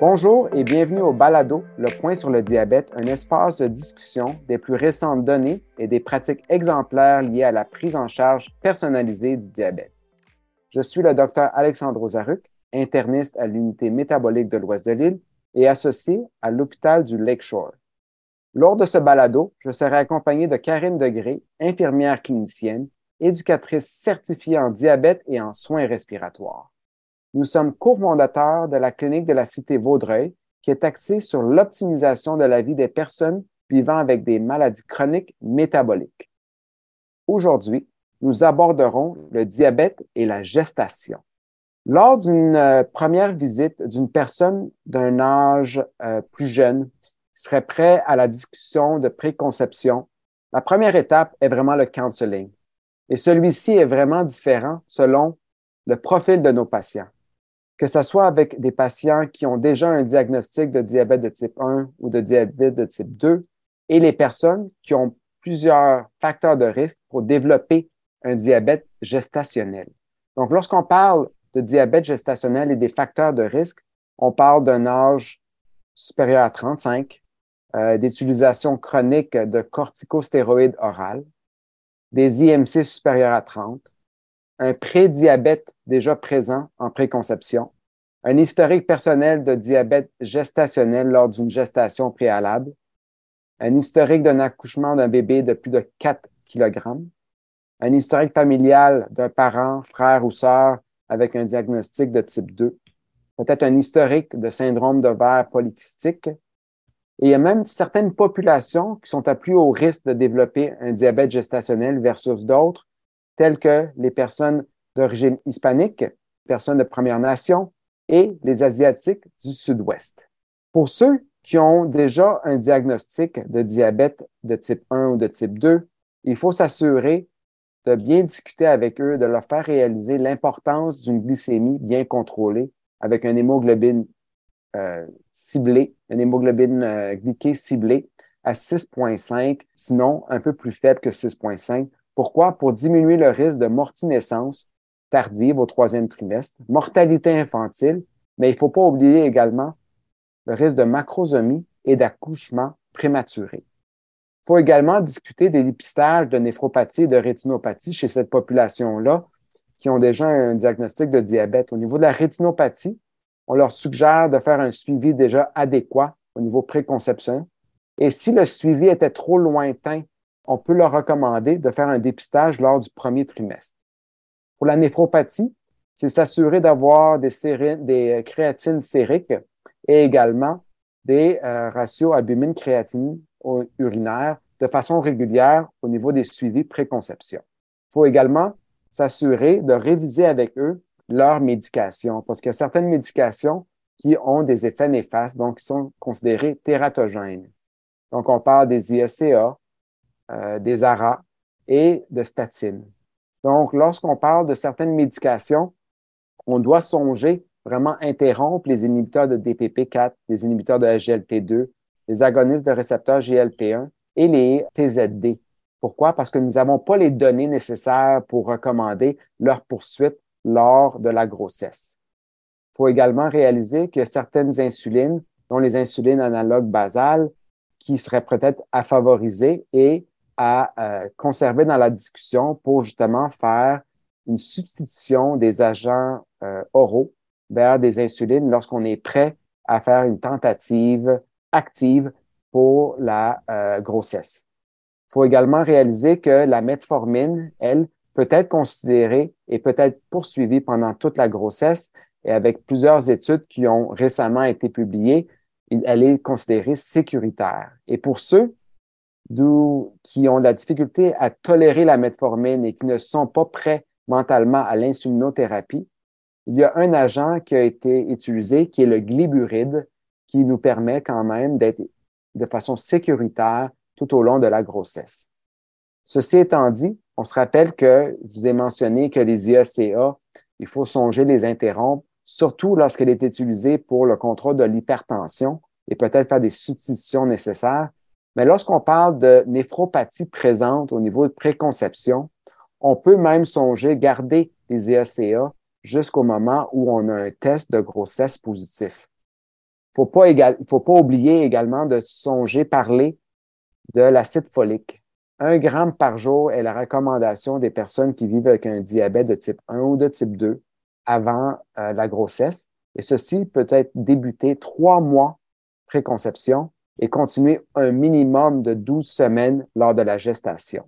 Bonjour et bienvenue au Balado, le point sur le diabète, un espace de discussion des plus récentes données et des pratiques exemplaires liées à la prise en charge personnalisée du diabète. Je suis le docteur Alexandre Zaruc, interniste à l'unité métabolique de l'Ouest de l'île et associé à l'hôpital du Lakeshore. Lors de ce balado, je serai accompagné de Karine Degré, infirmière clinicienne, éducatrice certifiée en diabète et en soins respiratoires. Nous sommes cofondateurs de la clinique de la Cité Vaudreuil, qui est axée sur l'optimisation de la vie des personnes vivant avec des maladies chroniques métaboliques. Aujourd'hui, nous aborderons le diabète et la gestation. Lors d'une euh, première visite d'une personne d'un âge euh, plus jeune qui serait prêt à la discussion de préconception, la première étape est vraiment le counseling. Et celui-ci est vraiment différent selon le profil de nos patients que ce soit avec des patients qui ont déjà un diagnostic de diabète de type 1 ou de diabète de type 2 et les personnes qui ont plusieurs facteurs de risque pour développer un diabète gestationnel. Donc, lorsqu'on parle de diabète gestationnel et des facteurs de risque, on parle d'un âge supérieur à 35, euh, d'utilisation chronique de corticostéroïdes orales, des IMC supérieurs à 30, un prédiabète déjà présent en préconception, un historique personnel de diabète gestationnel lors d'une gestation préalable, un historique d'un accouchement d'un bébé de plus de 4 kg, un historique familial d'un parent, frère ou sœur avec un diagnostic de type 2, peut-être un historique de syndrome d'ovaire polykystique. Et il y a même certaines populations qui sont à plus haut risque de développer un diabète gestationnel versus d'autres tels que les personnes d'origine hispanique, personnes de Première Nation et les Asiatiques du Sud-Ouest. Pour ceux qui ont déjà un diagnostic de diabète de type 1 ou de type 2, il faut s'assurer de bien discuter avec eux, de leur faire réaliser l'importance d'une glycémie bien contrôlée avec une hémoglobine euh, ciblée, une hémoglobine euh, glyquée ciblée à 6,5, sinon un peu plus faible que 6,5 pourquoi? Pour diminuer le risque de mortinescence tardive au troisième trimestre, mortalité infantile, mais il ne faut pas oublier également le risque de macrosomie et d'accouchement prématuré. Il faut également discuter des dépistages de néphropathie et de rétinopathie chez cette population-là qui ont déjà un diagnostic de diabète. Au niveau de la rétinopathie, on leur suggère de faire un suivi déjà adéquat au niveau préconception. Et si le suivi était trop lointain on peut leur recommander de faire un dépistage lors du premier trimestre. Pour la néphropathie, c'est s'assurer d'avoir des, des, créatines sériques et également des euh, ratios albumine-créatine urinaire de façon régulière au niveau des suivis préconception. Il faut également s'assurer de réviser avec eux leurs médications parce qu'il y a certaines médications qui ont des effets néfastes, donc qui sont considérées tératogènes. Donc, on parle des IECA, euh, des ARA et de statine. Donc, lorsqu'on parle de certaines médications, on doit songer vraiment interrompre les inhibiteurs de DPP4, les inhibiteurs de SGLT2, les agonistes de récepteurs GLP1 et les TZD. Pourquoi? Parce que nous n'avons pas les données nécessaires pour recommander leur poursuite lors de la grossesse. Il faut également réaliser que certaines insulines, dont les insulines analogues basales, qui seraient peut-être à favoriser et à euh, conserver dans la discussion pour justement faire une substitution des agents euh, oraux vers des insulines lorsqu'on est prêt à faire une tentative active pour la euh, grossesse. Il faut également réaliser que la metformine, elle, peut être considérée et peut être poursuivie pendant toute la grossesse et avec plusieurs études qui ont récemment été publiées, elle est considérée sécuritaire. Et pour ceux qui ont de la difficulté à tolérer la metformine et qui ne sont pas prêts mentalement à l'insulinothérapie, il y a un agent qui a été utilisé qui est le glyburide qui nous permet quand même d'être de façon sécuritaire tout au long de la grossesse. Ceci étant dit, on se rappelle que je vous ai mentionné que les IACA, il faut songer les interrompre, surtout lorsqu'elle est utilisée pour le contrôle de l'hypertension et peut-être faire des substitutions nécessaires mais lorsqu'on parle de néphropathie présente au niveau de préconception, on peut même songer garder les EACA jusqu'au moment où on a un test de grossesse positif. pas égal, faut pas oublier également de songer parler de l'acide folique. Un gramme par jour est la recommandation des personnes qui vivent avec un diabète de type 1 ou de type 2 avant euh, la grossesse. Et ceci peut être débuté trois mois préconception et continuer un minimum de 12 semaines lors de la gestation.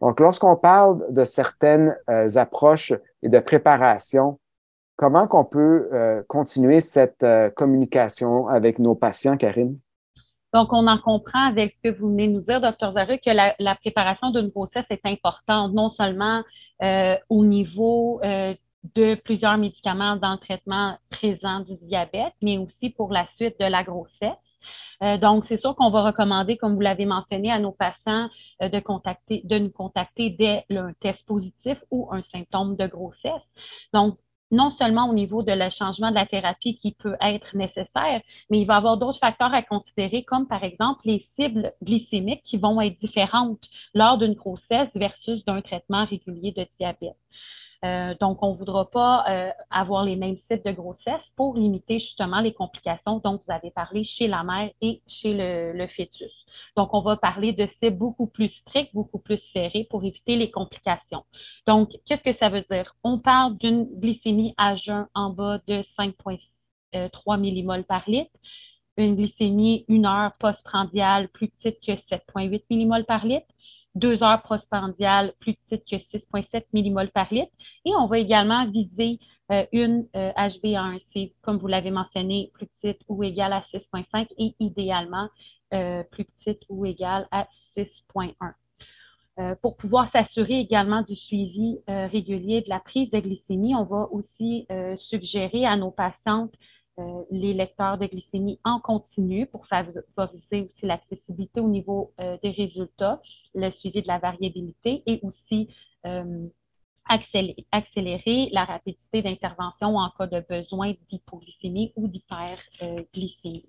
Donc, lorsqu'on parle de certaines euh, approches et de préparation, comment qu'on peut euh, continuer cette euh, communication avec nos patients, Karine? Donc, on en comprend avec ce que vous venez de nous dire, docteur Zaru, que la, la préparation d'une grossesse est importante, non seulement au niveau de plusieurs médicaments dans le traitement présent du diabète, mais aussi pour la suite de la grossesse. Euh, donc, c'est sûr qu'on va recommander, comme vous l'avez mentionné, à nos patients euh, de, contacter, de nous contacter dès un test positif ou un symptôme de grossesse. Donc, non seulement au niveau de le changement de la thérapie qui peut être nécessaire, mais il va y avoir d'autres facteurs à considérer, comme par exemple les cibles glycémiques qui vont être différentes lors d'une grossesse versus d'un traitement régulier de diabète. Euh, donc, on ne voudra pas euh, avoir les mêmes sites de grossesse pour limiter justement les complications dont vous avez parlé chez la mère et chez le, fœtus. Donc, on va parler de cibles beaucoup plus strictes, beaucoup plus serrées pour éviter les complications. Donc, qu'est-ce que ça veut dire? On parle d'une glycémie à jeun en bas de 5,3 millimoles par litre une glycémie une heure postprandiale plus petite que 7,8 millimoles par litre, deux heures postprandiales plus petites que 6,7 millimoles par litre. Et on va également viser euh, une HbA1c, euh, comme vous l'avez mentionné, plus petite ou égale à 6,5 et idéalement euh, plus petite ou égale à 6,1. pour pouvoir s'assurer également du suivi régulier de la prise de glycémie, on va aussi suggérer à nos patientes euh, les lecteurs de glycémie en continu pour favoriser aussi l'accessibilité au niveau euh, des résultats, le suivi de la variabilité et aussi euh, accélérer, la rapidité d'intervention en cas de besoin d'hypoglycémie ou d'hyperglycémie.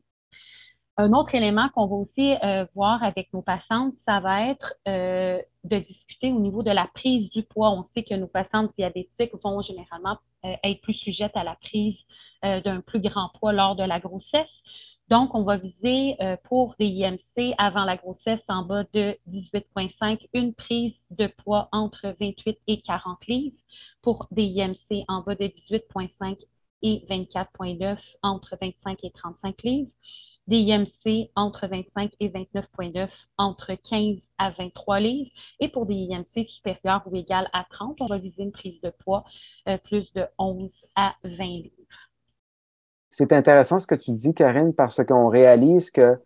Un autre élément qu'on va aussi voir avec nos patientes, ça va être de discuter au niveau de la prise du poids. On sait que nos patientes diabétiques vont généralement être plus sujettes à la prise euh, d'un plus grand poids lors de la grossesse. Donc, on va viser euh, pour des IMC avant la grossesse en bas de 18,5 une prise de poids entre 28 et 40 livres. Pour des IMC en bas de 18,5 et 24,9 entre 25 et 35 livres. Des IMC entre 25 et 29,9 entre 15 à 23 livres. Et pour des IMC supérieurs ou égales à 30, on va viser une prise de poids euh, plus de 11 à 20 livres. C'est intéressant ce que tu dis, Karine, parce qu'on réalise que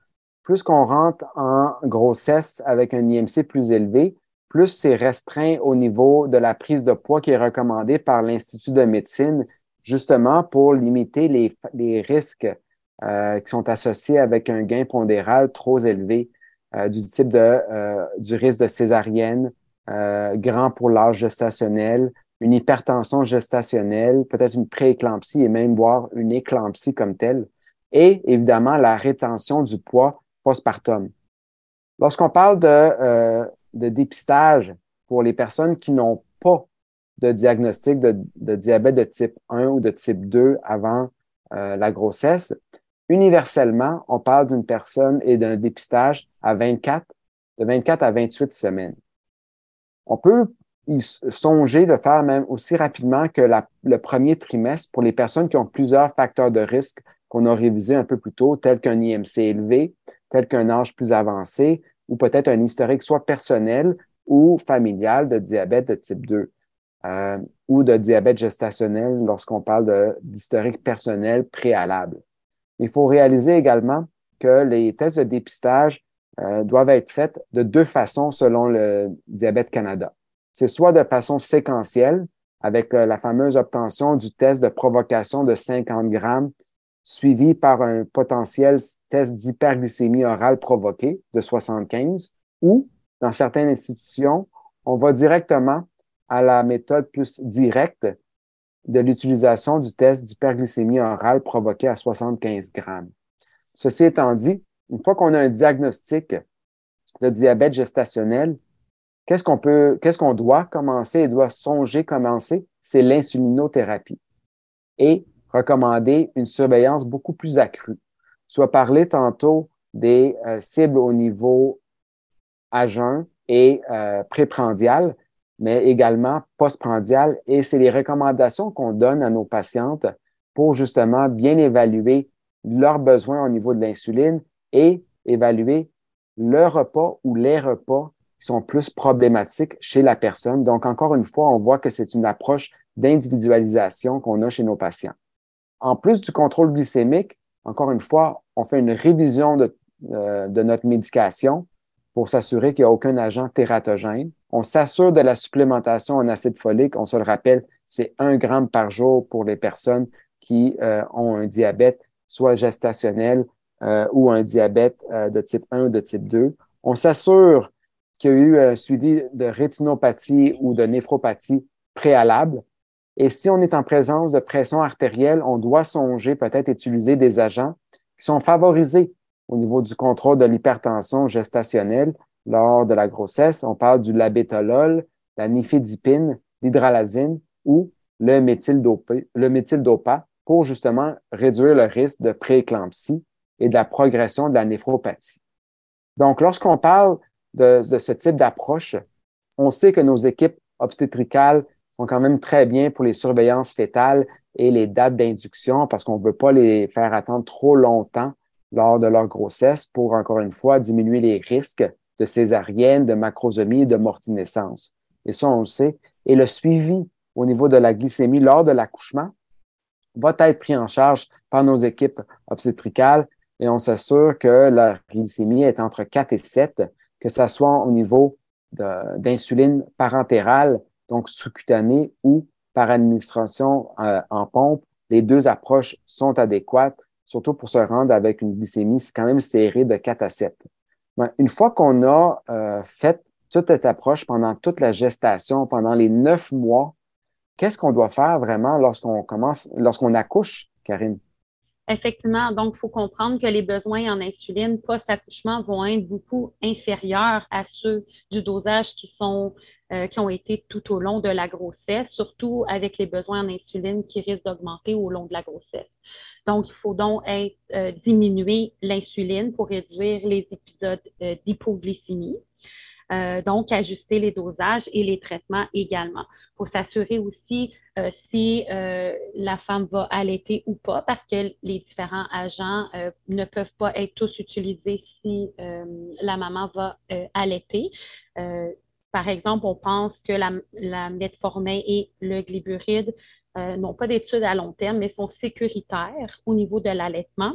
plus qu'on rentre en grossesse avec un IMC plus élevé, plus c'est restreint au niveau de la prise de poids qui est recommandée par l'Institut de médecine, justement pour limiter les, risques qui sont associés avec un gain pondéral trop élevé euh, du type de, euh, du risque de césarienne, grand pour l'âge gestationnel, une hypertension gestationnelle, peut-être une prééclampsie et même voire une éclampsie comme telle, et évidemment la rétention du poids postpartum. Lorsqu'on parle de, euh, de, dépistage pour les personnes qui n'ont pas de diagnostic de, de, diabète de type 1 ou de type 2 avant euh, la grossesse, universellement, on parle d'une personne et d'un dépistage à 24, de 24 à 28 semaines. On peut songer de faire même aussi rapidement que le premier trimestre pour les personnes qui ont plusieurs facteurs de risque qu'on a révisés un peu plus tôt, tels qu'un IMC élevé, tel qu'un âge plus avancé, ou peut-être un historique soit personnel ou familial de diabète de type 2 euh, ou de diabète gestationnel lorsqu'on parle d'historique personnel préalable. Il faut réaliser également que les tests de dépistage euh, doivent être faits de deux façons selon le Diabète Canada. C'est soit de façon séquentielle, avec euh, la fameuse obtention du test de provocation de 50 grammes, suivi par un potentiel test d'hyperglycémie orale provoquée de 75, ou, dans certaines institutions, on va directement à la méthode plus directe de l'utilisation du test d'hyperglycémie orale provoquée à 75 grammes. Ceci étant dit, une fois qu'on a un diagnostic de diabète gestationnel, Qu'est-ce qu'on peut, qu'est-ce qu'on doit commencer et doit songer commencer? C'est l'insulinothérapie et recommander une surveillance beaucoup plus accrue. Tu as parlé tantôt des cibles au niveau à jeun et préprandial, mais également postprandial. Et c'est les recommandations qu'on donne à nos patientes pour justement bien évaluer leurs besoins au niveau de l'insuline et évaluer le repas ou les repas qui sont plus problématiques chez la personne. Donc, encore une fois, on voit que c'est une approche d'individualisation qu'on a chez nos patients. En plus du contrôle glycémique, encore une fois, on fait une révision de, euh, de notre médication pour s'assurer qu'il n'y a aucun agent tératogène. On s'assure de la supplémentation en acide folique. On se le rappelle, c'est un gramme par jour pour les personnes qui euh, ont un diabète, soit gestationnel euh, ou un diabète euh, de type 1 ou de type 2. On s'assure qu'il y a eu un suivi de rétinopathie ou de néphropathie préalable. Et si on est en présence de pression artérielle, on doit songer peut-être utiliser des agents qui sont favorisés au niveau du contrôle de l'hypertension gestationnelle lors de la grossesse. On parle du labétolol, la nifedipine, l'hydralazine ou le méthyldopa pour justement réduire le risque de prééclampsie et de la progression de la néphropathie. Donc, lorsqu'on parle de, ce type d'approche, on sait que nos équipes obstétricales sont quand même très bien pour les surveillances fétales et les dates d'induction parce qu'on ne veut pas les faire attendre trop longtemps lors de leur grossesse pour, encore une fois, diminuer les risques de césarienne, de macrosomie et de mortinescence. Et ça, on le sait. Et le suivi au niveau de la glycémie lors de l'accouchement va être pris en charge par nos équipes obstétricales et on s'assure que la glycémie est entre 4 et 7, que ce soit au niveau d'insuline parentérale, donc sous-cutanée ou par administration euh, en pompe. Les deux approches sont adéquates, surtout pour se rendre avec une glycémie quand même serrée de 4 à 7. Une fois qu'on a euh, fait toute cette approche pendant toute la gestation, pendant les neuf mois Qu'est-ce qu'on doit faire vraiment lorsqu'on commence, lorsqu'on accouche, Karine? Effectivement, donc il faut comprendre que les besoins en insuline post-accouchement vont être beaucoup inférieurs à ceux du dosage qui sont euh, qui ont été tout au long de la grossesse, surtout avec les besoins en insuline qui risquent d'augmenter au long de la grossesse. Donc, il faut donc euh, diminuer l'insuline pour réduire les épisodes euh, d'hypoglycémie. Donc ajuster les dosages et les traitements également. Faut s'assurer aussi si la femme va allaiter ou pas, parce que les différents agents ne peuvent pas être tous utilisés si la maman va allaiter. Par exemple, on pense que la, la metformin et le glyburide n'ont pas d'études à long terme, mais sont sécuritaires au niveau de l'allaitement.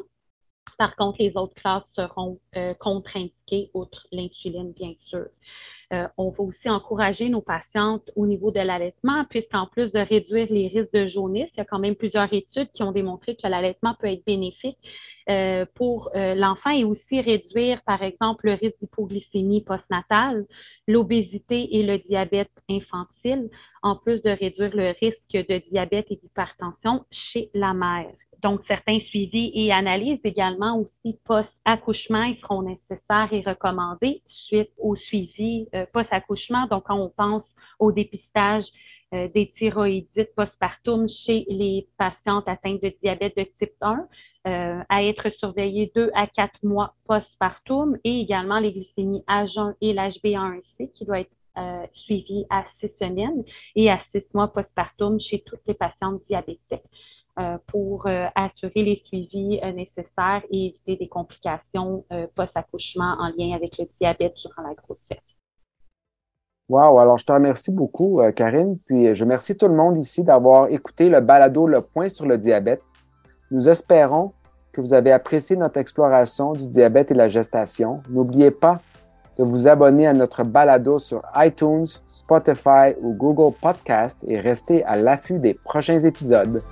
Par contre, les autres classes seront euh, contre-indiquées, outre l'insuline, bien sûr. Euh, on va aussi encourager nos patientes au niveau de l'allaitement, puisqu'en plus de réduire les risques de jaunisse, il y a quand même plusieurs études qui ont démontré que l'allaitement peut être bénéfique euh, pour l'enfant et aussi réduire, par exemple, le risque d'hypoglycémie postnatale, l'obésité et le diabète infantile, en plus de réduire le risque de diabète et d'hypertension chez la mère. Donc, certains suivis et analyses également aussi post-accouchement, seront nécessaires et recommandés suite au suivi euh, post-accouchement. Donc, quand on pense au dépistage euh, des thyroïdites postpartum chez les patientes atteintes de diabète de type 1, euh, à être surveillées deux à quatre mois postpartum et également les glycémies H1 et l'HbA1c qui doit être suivi à six semaines et à six mois postpartum chez toutes les patientes diabétiques. Euh, pour euh, assurer les suivis euh, nécessaires et éviter des complications post-accouchement en lien avec le diabète durant la grossesse. Wow, alors je te remercie beaucoup, Karine, puis je remercie tout le monde ici d'avoir écouté le balado Le Point sur le diabète. Nous espérons que vous avez apprécié notre exploration du diabète et la gestation. N'oubliez pas de vous abonner à notre balado sur iTunes, Spotify ou Google Podcast et rester à l'affût des prochains épisodes.